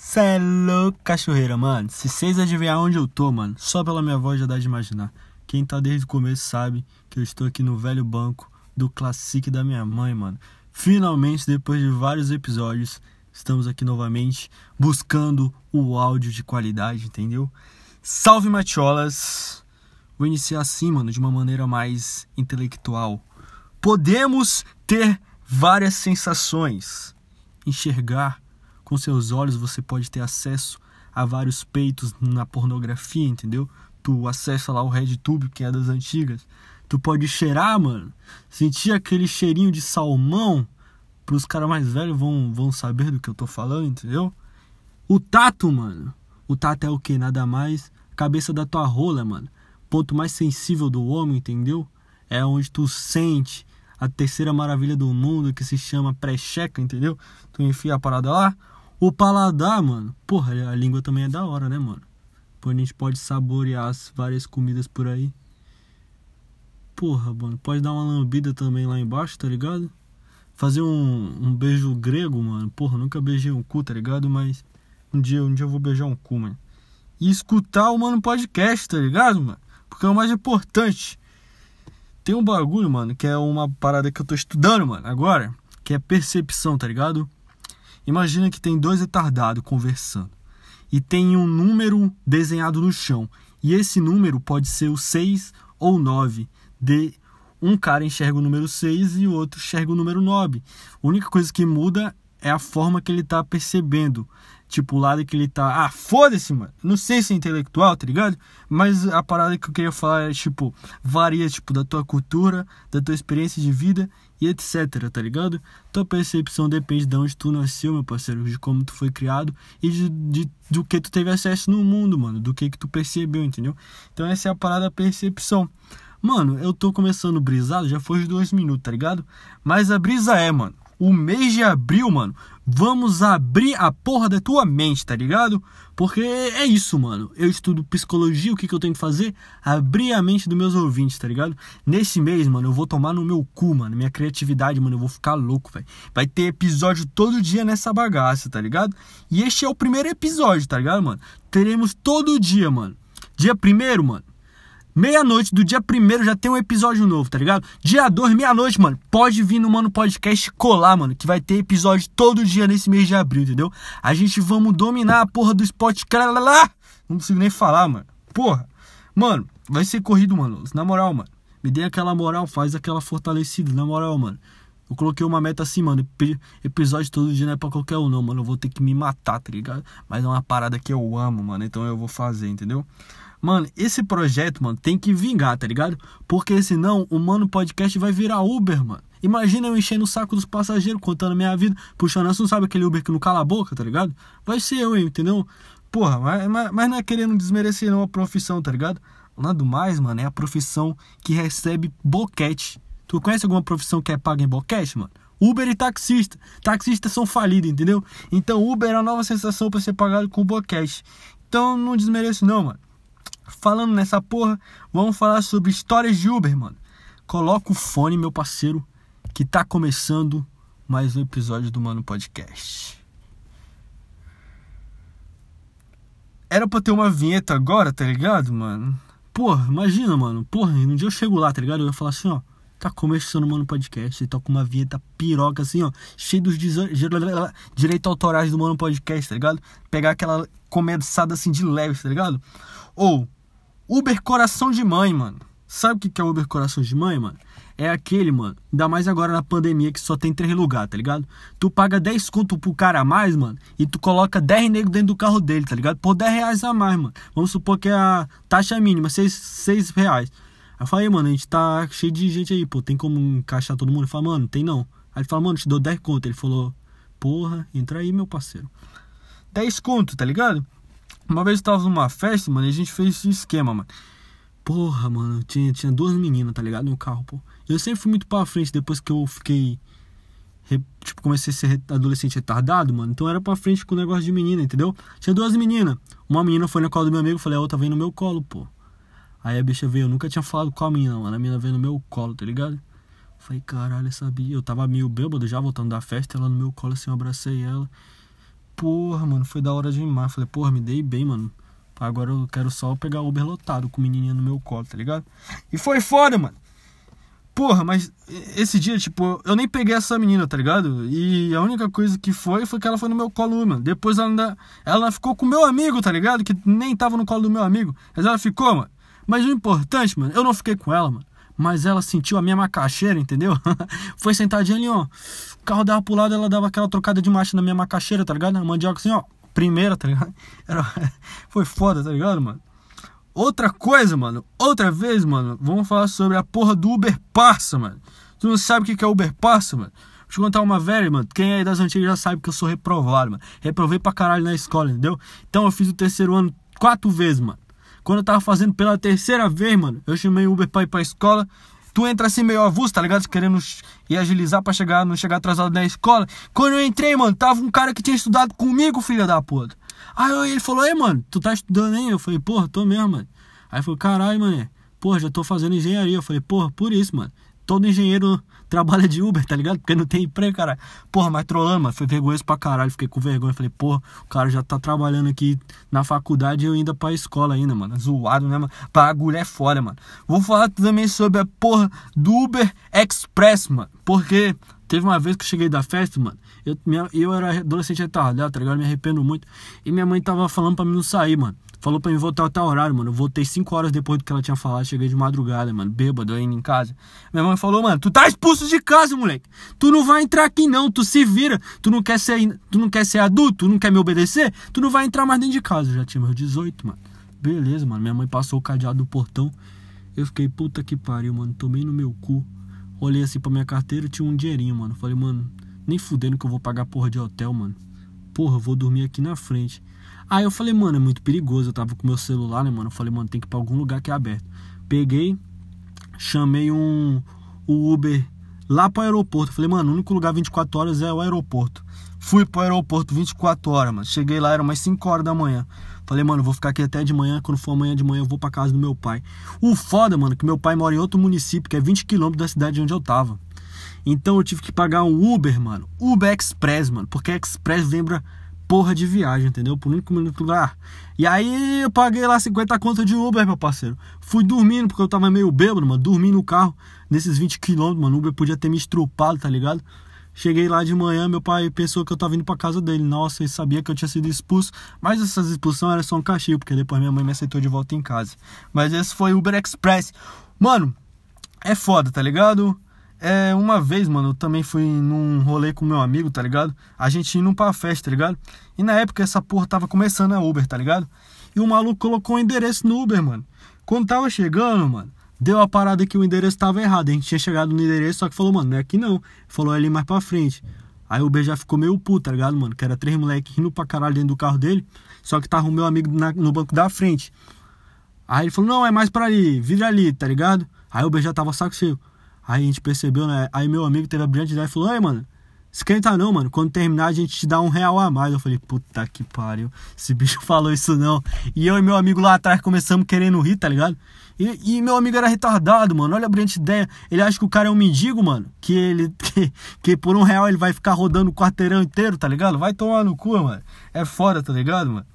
Cê é louco, cachoeira, mano. Se vocês adivinhar onde eu tô, mano, só pela minha voz já dá de imaginar. Quem tá desde o começo sabe que eu estou aqui no velho banco do Classic da minha mãe, mano. Finalmente, depois de vários episódios, estamos aqui novamente buscando o áudio de qualidade, entendeu? Salve, Matiolas! Vou iniciar assim, mano, de uma maneira mais intelectual. Podemos ter várias sensações. Enxergar com seus olhos você pode ter acesso a vários peitos na pornografia, entendeu? Tu acessa lá o RedTube, que é das antigas. Tu pode cheirar, mano. Sentir aquele cheirinho de salmão. Pros caras mais velhos vão, vão saber do que eu tô falando, entendeu? O tato, mano. O tato é o que? Nada mais. Cabeça da tua rola, mano. Ponto mais sensível do homem, entendeu? É onde tu sente a terceira maravilha do mundo que se chama pré-checa, entendeu? Tu enfia a parada lá. O paladar, mano. Porra, a língua também é da hora, né, mano? Pô, a gente pode saborear as várias comidas por aí. Porra, mano. Pode dar uma lambida também lá embaixo, tá ligado? Fazer um, um beijo grego, mano. Porra, nunca beijei um cu, tá ligado? Mas um dia, um dia eu vou beijar um cu, mano. E escutar o mano podcast, tá ligado, mano? Porque é o mais importante. Tem um bagulho, mano, que é uma parada que eu tô estudando, mano, agora, que é percepção, tá ligado? Imagina que tem dois retardados conversando e tem um número desenhado no chão. E esse número pode ser o 6 ou 9. De um cara enxerga o número 6 e o outro enxerga o número 9. A única coisa que muda é a forma que ele tá percebendo. Tipo, o lado que ele tá. Ah, foda-se, mano. Não sei se é intelectual, tá ligado? Mas a parada que eu queria falar é, tipo, varia, tipo, da tua cultura, da tua experiência de vida e etc, tá ligado? Tua percepção depende de onde tu nasceu, meu parceiro, de como tu foi criado e de, de, do que tu teve acesso no mundo, mano. Do que que tu percebeu, entendeu? Então essa é a parada da percepção. Mano, eu tô começando brisado, já foi dois minutos, tá ligado? Mas a brisa é, mano o mês de abril, mano, vamos abrir a porra da tua mente, tá ligado? Porque é isso, mano. Eu estudo psicologia, o que, que eu tenho que fazer? Abrir a mente dos meus ouvintes, tá ligado? Nesse mês, mano, eu vou tomar no meu cu, mano. Minha criatividade, mano, eu vou ficar louco, velho. Vai ter episódio todo dia nessa bagaça, tá ligado? E este é o primeiro episódio, tá ligado, mano? Teremos todo dia, mano. Dia primeiro, mano Meia-noite do dia primeiro já tem um episódio novo, tá ligado? Dia 2, meia-noite, mano, pode vir no Mano Podcast colar, mano, que vai ter episódio todo dia nesse mês de abril, entendeu? A gente vamos dominar a porra do Spotify. Não consigo nem falar, mano. Porra. Mano, vai ser corrido, mano. Na moral, mano. Me dê aquela moral, faz aquela fortalecida, na moral, mano. Eu coloquei uma meta assim, mano. Episódio todo dia não é pra qualquer um, não, mano. Eu vou ter que me matar, tá ligado? Mas é uma parada que eu amo, mano. Então eu vou fazer, entendeu? Mano, esse projeto, mano, tem que vingar, tá ligado? Porque senão o Mano Podcast vai virar Uber, mano. Imagina eu enchendo o saco dos passageiros, contando minha vida, puxando assim, sabe aquele Uber que não cala a boca, tá ligado? Vai ser eu, entendeu? Porra, mas, mas, mas não é querendo desmerecer não a profissão, tá ligado? Nada mais, mano, é a profissão que recebe boquete. Tu conhece alguma profissão que é paga em boquete, mano? Uber e taxista. Taxistas são falidos, entendeu? Então Uber é a nova sensação para ser pagado com boquete. Então não desmereço não, mano. Falando nessa porra, vamos falar sobre histórias de Uber, mano. Coloca o fone, meu parceiro, que tá começando mais um episódio do Mano Podcast. Era pra ter uma vinheta agora, tá ligado, mano? Porra, imagina, mano. Porra, um dia eu chego lá, tá ligado? Eu ia falar assim, ó. Tá começando o Mano Podcast. E toca uma vinheta piroca assim, ó. Cheio dos direitos autorais do Mano Podcast, tá ligado? Pegar aquela começada assim de leve, tá ligado? Ou Uber Coração de Mãe, mano. Sabe o que é Uber Coração de Mãe, mano? É aquele, mano. Ainda mais agora na pandemia que só tem três lugares, tá ligado? Tu paga 10 conto pro cara a mais, mano. E tu coloca 10 negros dentro do carro dele, tá ligado? Por 10 reais a mais, mano. Vamos supor que a taxa mínima, 6, 6 reais. Aí eu falei, mano, a gente tá cheio de gente aí, pô. Tem como encaixar todo mundo? Ele falou, mano, tem não. Aí ele falou, mano, te dou 10 conto. Ele falou, porra, entra aí, meu parceiro. 10 conto, tá ligado? Uma vez eu tava numa festa, mano, e a gente fez esse esquema, mano. Porra, mano, tinha, tinha duas meninas, tá ligado? No carro, pô. Eu sempre fui muito pra frente depois que eu fiquei. Tipo, comecei a ser adolescente retardado, mano. Então era pra frente com o negócio de menina, entendeu? Tinha duas meninas. Uma menina foi no colo do meu amigo, falei, a outra veio no meu colo, pô. Aí a bicha veio, eu nunca tinha falado com a menina, mano. A menina veio no meu colo, tá ligado? Falei, caralho, eu sabia. Eu tava meio bêbado já voltando da festa, ela no meu colo assim, eu abracei ela. Porra, mano, foi da hora demais. Falei, porra, me dei bem, mano. Agora eu quero só pegar Uber lotado com o menininho no meu colo, tá ligado? E foi foda, mano. Porra, mas esse dia, tipo, eu nem peguei essa menina, tá ligado? E a única coisa que foi foi que ela foi no meu colo, mano. Depois ela ainda. Ela ficou com o meu amigo, tá ligado? Que nem tava no colo do meu amigo. Mas ela ficou, mano. Mas o importante, mano, eu não fiquei com ela, mano. Mas ela sentiu a minha macaxeira, entendeu? foi sentadinha ali, ó. O carro dava pro lado, ela dava aquela trocada de marcha na minha macaxeira, tá ligado? Na mandioca assim, ó. Primeira, tá ligado? Era... foi foda, tá ligado, mano? Outra coisa, mano. Outra vez, mano. Vamos falar sobre a porra do Uber Parça, mano. Tu não sabe o que é Uber Parça, mano? Vou te contar uma velha, mano. Quem é das antigas já sabe que eu sou reprovado, mano. Reprovei pra caralho na escola, entendeu? Então eu fiz o terceiro ano quatro vezes, mano. Quando eu tava fazendo pela terceira vez, mano, eu chamei o Uber pra ir pra escola. Tu entra assim meio avulso, tá ligado? Querendo ir agilizar pra chegar, não chegar atrasado na escola. Quando eu entrei, mano, tava um cara que tinha estudado comigo, filha da puta. Aí ele falou, ei, mano, tu tá estudando aí? Eu falei, porra, tô mesmo, mano. Aí falou, caralho, mano, porra, já tô fazendo engenharia. Eu falei, porra, por isso, mano. Todo engenheiro trabalha de Uber, tá ligado? Porque não tem emprego, cara. Porra, mas trolando, mano, foi vergonhoso pra caralho. Fiquei com vergonha. Falei, porra, o cara já tá trabalhando aqui na faculdade e eu ainda pra escola ainda, mano. Zoado, né, mano? Bagulho é fora, mano. Vou falar também sobre a porra do Uber Express, mano. Porque teve uma vez que eu cheguei da festa, mano. Eu, minha, eu era adolescente retardado, tá ligado? Me arrependo muito. E minha mãe tava falando pra mim não sair, mano. Falou pra mim voltar até horário, mano. Eu voltei 5 horas depois do que ela tinha falado. Cheguei de madrugada, mano. Bêbado ainda em casa. Minha mãe falou, mano, tu tá expulso de casa, moleque. Tu não vai entrar aqui não. Tu se vira. Tu não quer ser, tu não quer ser adulto. Tu não quer me obedecer. Tu não vai entrar mais dentro de casa. Eu já tinha meus 18, mano. Beleza, mano. Minha mãe passou o cadeado do portão. Eu fiquei, puta que pariu, mano. Tomei no meu cu. Olhei assim pra minha carteira tinha um dinheirinho, mano. Falei, mano, nem fudendo que eu vou pagar porra de hotel, mano. Porra, vou dormir aqui na frente. Aí eu falei, mano, é muito perigoso. Eu tava com meu celular, né, mano? Eu falei, mano, tem que ir pra algum lugar que é aberto. Peguei, chamei um o Uber lá pro aeroporto. Falei, mano, o único lugar 24 horas é o aeroporto. Fui pro aeroporto 24 horas, mano. Cheguei lá, era umas 5 horas da manhã. Falei, mano, vou ficar aqui até de manhã. Quando for amanhã de manhã, eu vou pra casa do meu pai. O foda, mano, que meu pai mora em outro município, que é 20 quilômetros da cidade onde eu tava. Então eu tive que pagar um Uber, mano. Uber Express, mano. Porque Express lembra porra de viagem, entendeu? Por único minuto lá. E aí eu paguei lá 50 contas de Uber, meu parceiro. Fui dormindo, porque eu tava meio bêbado, mano. Dormi no carro nesses 20 quilômetros, mano. Uber podia ter me estrupado, tá ligado? Cheguei lá de manhã, meu pai pensou que eu tava indo pra casa dele. Nossa, ele sabia que eu tinha sido expulso. Mas essas expulsões eram só um castigo, porque depois minha mãe me aceitou de volta em casa. Mas esse foi Uber Express. Mano, é foda, tá ligado? É, uma vez, mano, eu também fui num rolê com meu amigo, tá ligado? A gente indo pra festa, tá ligado? E na época essa porra tava começando a Uber, tá ligado? E o maluco colocou o endereço no Uber, mano. Quando tava chegando, mano, deu a parada que o endereço tava errado. A gente tinha chegado no endereço, só que falou, mano, não é aqui não. Falou ali mais pra frente. Aí o Uber já ficou meio puto, tá ligado, mano? Que era três moleques rindo pra caralho dentro do carro dele. Só que tava o meu amigo na, no banco da frente. Aí ele falou, não, é mais pra ali, vira ali, tá ligado? Aí o Uber já tava saco cheio. Aí a gente percebeu, né? Aí meu amigo teve a brilhante ideia e falou: Ei, mano, esquenta não, mano. Quando terminar, a gente te dá um real a mais. Eu falei: Puta que pariu. Esse bicho falou isso não. E eu e meu amigo lá atrás começamos querendo rir, tá ligado? E, e meu amigo era retardado, mano. Olha a brilhante ideia. Ele acha que o cara é um mendigo, mano. Que ele. Que, que por um real ele vai ficar rodando o quarteirão inteiro, tá ligado? Vai tomar no cu, mano. É foda, tá ligado, mano?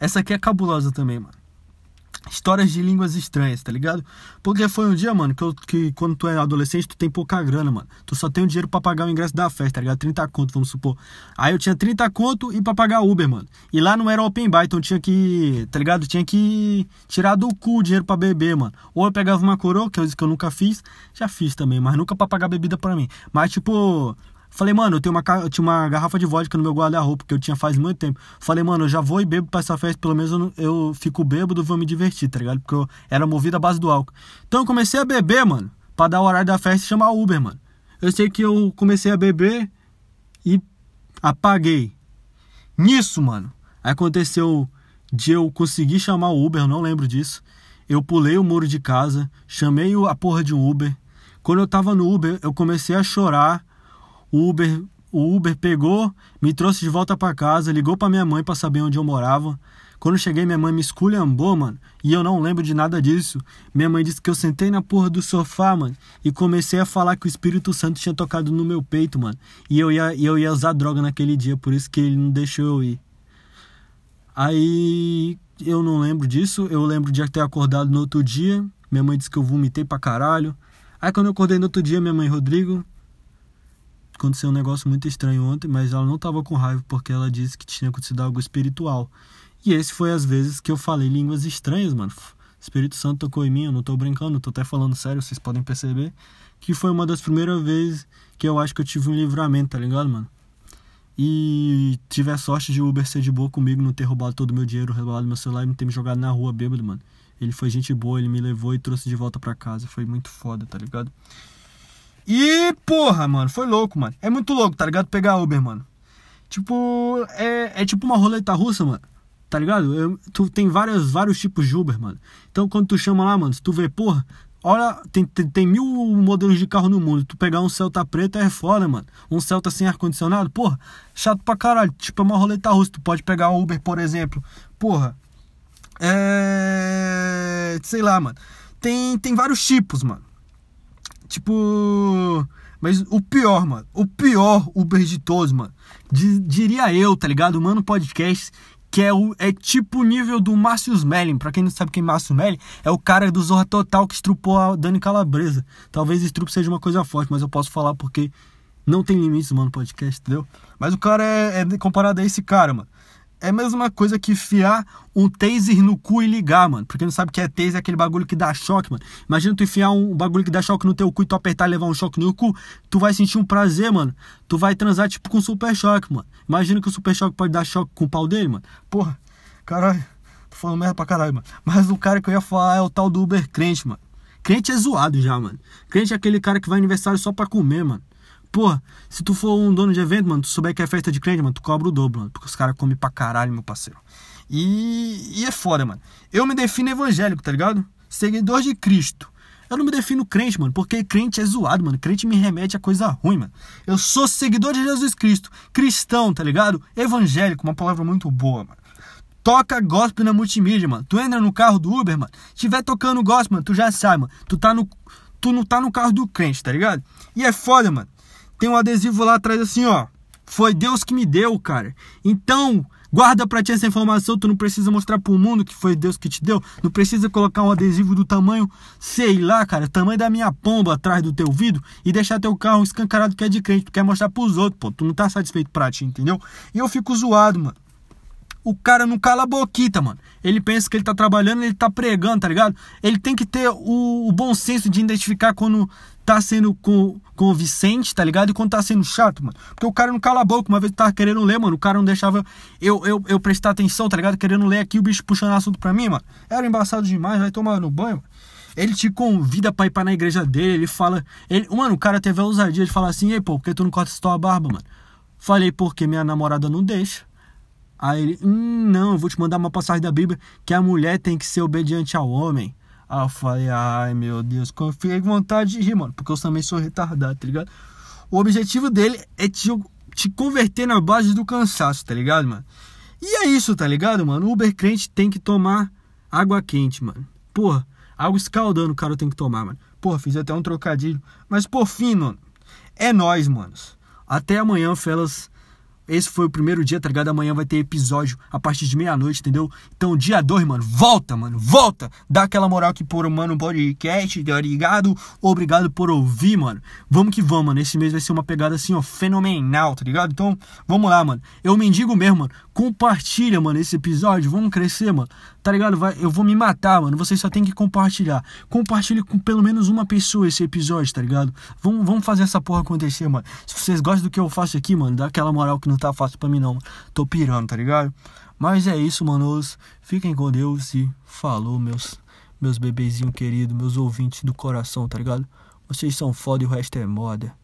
Essa aqui é cabulosa também, mano histórias de línguas estranhas, tá ligado? Porque foi um dia, mano, que, eu, que quando tu é adolescente, tu tem pouca grana, mano. Tu só tem o dinheiro pra pagar o ingresso da festa, tá ligado? 30 conto, vamos supor. Aí eu tinha 30 conto e pra pagar Uber, mano. E lá não era open bar, então tinha que, tá ligado? Tinha que tirar do cu o dinheiro pra beber, mano. Ou eu pegava uma coroa, que é que eu nunca fiz. Já fiz também, mas nunca pra pagar bebida pra mim. Mas, tipo, Falei, mano, eu, tenho uma, eu tinha uma garrafa de vodka no meu guarda-roupa, que eu tinha faz muito tempo. Falei, mano, eu já vou e bebo pra essa festa, pelo menos eu, eu fico bêbado, vou me divertir, tá ligado? Porque eu era movido à base do álcool. Então eu comecei a beber, mano, pra dar o horário da festa e chamar o Uber, mano. Eu sei que eu comecei a beber e apaguei. Nisso, mano, aconteceu de eu conseguir chamar o Uber, eu não lembro disso. Eu pulei o muro de casa, chamei a porra de um Uber. Quando eu tava no Uber, eu comecei a chorar o Uber o Uber pegou, me trouxe de volta para casa, ligou para minha mãe para saber onde eu morava. Quando cheguei, minha mãe me esculhambou, mano. E eu não lembro de nada disso. Minha mãe disse que eu sentei na porra do sofá, mano. E comecei a falar que o Espírito Santo tinha tocado no meu peito, mano. E eu ia, eu ia usar droga naquele dia, por isso que ele não deixou eu ir. Aí eu não lembro disso. Eu lembro de ter acordado no outro dia. Minha mãe disse que eu vomitei pra caralho. Aí quando eu acordei no outro dia, minha mãe, Rodrigo, aconteceu um negócio muito estranho ontem, mas ela não tava com raiva porque ela disse que tinha acontecido algo espiritual. E esse foi as vezes que eu falei línguas estranhas, mano. Espírito Santo tocou em mim, eu não tô brincando, tô até falando sério, vocês podem perceber. Que foi uma das primeiras vezes que eu acho que eu tive um livramento, tá ligado, mano? E tive a sorte de o Uber ser de boa comigo, não ter roubado todo o meu dinheiro, roubado meu celular e não ter me jogado na rua bêbado, mano. Ele foi gente boa, ele me levou e trouxe de volta pra casa. Foi muito foda, tá ligado? E, porra, mano, foi louco, mano. É muito louco, tá ligado? Pegar Uber, mano. Tipo, é, é tipo uma roleta russa, mano. Tá ligado? Eu, tu tem várias, vários tipos de Uber, mano. Então quando tu chama lá, mano, se tu vê, porra, olha, tem, tem, tem, mil modelos de carro no mundo. Tu pegar um Celta preto é foda, mano. Um Celta sem ar-condicionado, porra, chato pra caralho. Tipo, é uma roleta russa. Tu pode pegar um Uber, por exemplo. Porra. É. Sei lá, mano. Tem, tem vários tipos, mano. Tipo. Mas o pior, mano. O pior Uber de todos, mano. diria eu, tá ligado? Mano, podcast que é, o, é tipo o nível do Márcio Smelling. Pra quem não sabe quem é Márcio Smelling, é o cara do Zorra Total que estrupou a Dani Calabresa. Talvez estrupo seja uma coisa forte, mas eu posso falar porque não tem limites, mano, podcast, entendeu? Mas o cara é, é comparado a esse cara, mano. É a mesma coisa que enfiar um taser no cu e ligar, mano. Porque não sabe o que é taser, é aquele bagulho que dá choque, mano. Imagina tu enfiar um bagulho que dá choque no teu cu e tu apertar e levar um choque no cu. Tu vai sentir um prazer, mano. Tu vai transar tipo com super choque, mano. Imagina que o super choque pode dar choque com o pau dele, mano. Porra, caralho. Tô falando merda pra caralho, mano. Mas o cara que eu ia falar é o tal do Uber crente, mano. Crente é zoado já, mano. Crente é aquele cara que vai aniversário só pra comer, mano. Porra, se tu for um dono de evento, mano, tu souber que é festa de crente, mano, tu cobra o dobro, mano. Porque os caras comem pra caralho, meu parceiro. E, e é foda, mano. Eu me defino evangélico, tá ligado? Seguidor de Cristo. Eu não me defino crente, mano, porque crente é zoado, mano. Crente me remete a coisa ruim, mano. Eu sou seguidor de Jesus Cristo, cristão, tá ligado? Evangélico, uma palavra muito boa, mano. Toca gospel na multimídia, mano. Tu entra no carro do Uber, mano. Tiver tocando gospel, mano, tu já sabe, mano. Tu tá no tu não tá no carro do crente, tá ligado? E é foda, mano. Tem um adesivo lá atrás assim, ó. Foi Deus que me deu, cara. Então, guarda pra ti essa informação. Tu não precisa mostrar pro mundo que foi Deus que te deu. Não precisa colocar um adesivo do tamanho, sei lá, cara, tamanho da minha pomba atrás do teu vidro e deixar teu carro escancarado que é de crente. Tu quer mostrar pros outros, pô. Tu não tá satisfeito pra ti, entendeu? E eu fico zoado, mano. O cara não cala a boquita, mano. Ele pensa que ele tá trabalhando, ele tá pregando, tá ligado? Ele tem que ter o, o bom senso de identificar quando tá sendo com, convincente, tá ligado? E quando tá sendo chato, mano. Porque o cara não cala a boca. Uma vez eu tava querendo ler, mano. O cara não deixava eu, eu, eu prestar atenção, tá ligado? Querendo ler aqui, o bicho puxando assunto pra mim, mano. Era embaçado demais, vai tomar no banho, mano. Ele te convida pra ir pra na igreja dele, ele fala. Ele, mano, o cara teve a ousadia de falar assim, ei, pô, por que tu não corta tua barba, mano? Falei, porque minha namorada não deixa. Aí ele, hum, não, eu vou te mandar uma passagem da Bíblia que a mulher tem que ser obediente ao homem. Aí eu falei, ai meu Deus, fiquei com vontade de rir, mano, porque eu também sou retardado, tá ligado? O objetivo dele é te, te converter na base do cansaço, tá ligado, mano? E é isso, tá ligado, mano? O Uber crente tem que tomar água quente, mano. Porra, água escaldando o cara tem que tomar, mano. Porra, fiz até um trocadilho. Mas por fim, mano, é nós, manos. Até amanhã, felas. Esse foi o primeiro dia, tá ligado? Amanhã vai ter episódio a partir de meia-noite, entendeu? Então, dia 2, mano, volta, mano, volta! Dá aquela moral aqui por mano podcast, tá ligado? Obrigado por ouvir, mano. Vamos que vamos, mano. Esse mês vai ser uma pegada assim, ó, fenomenal, tá ligado? Então, vamos lá, mano. Eu mendigo mesmo, mano. Compartilha, mano, esse episódio. Vamos crescer, mano. Tá ligado? Vai, eu vou me matar, mano. Vocês só tem que compartilhar. Compartilhe com pelo menos uma pessoa esse episódio, tá ligado? Vamos, vamos fazer essa porra acontecer, mano. Se vocês gostam do que eu faço aqui, mano, dá aquela moral que não tá fácil pra mim, não. Tô pirando, tá ligado? Mas é isso, manos. Fiquem com Deus e falou, meus, meus bebezinhos queridos, meus ouvintes do coração, tá ligado? Vocês são foda e o resto é moda.